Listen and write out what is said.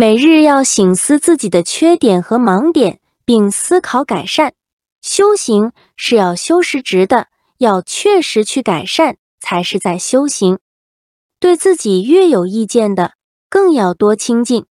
每日要醒思自己的缺点和盲点，并思考改善。修行是要修实质的，要确实去改善，才是在修行。对自己越有意见的，更要多亲近。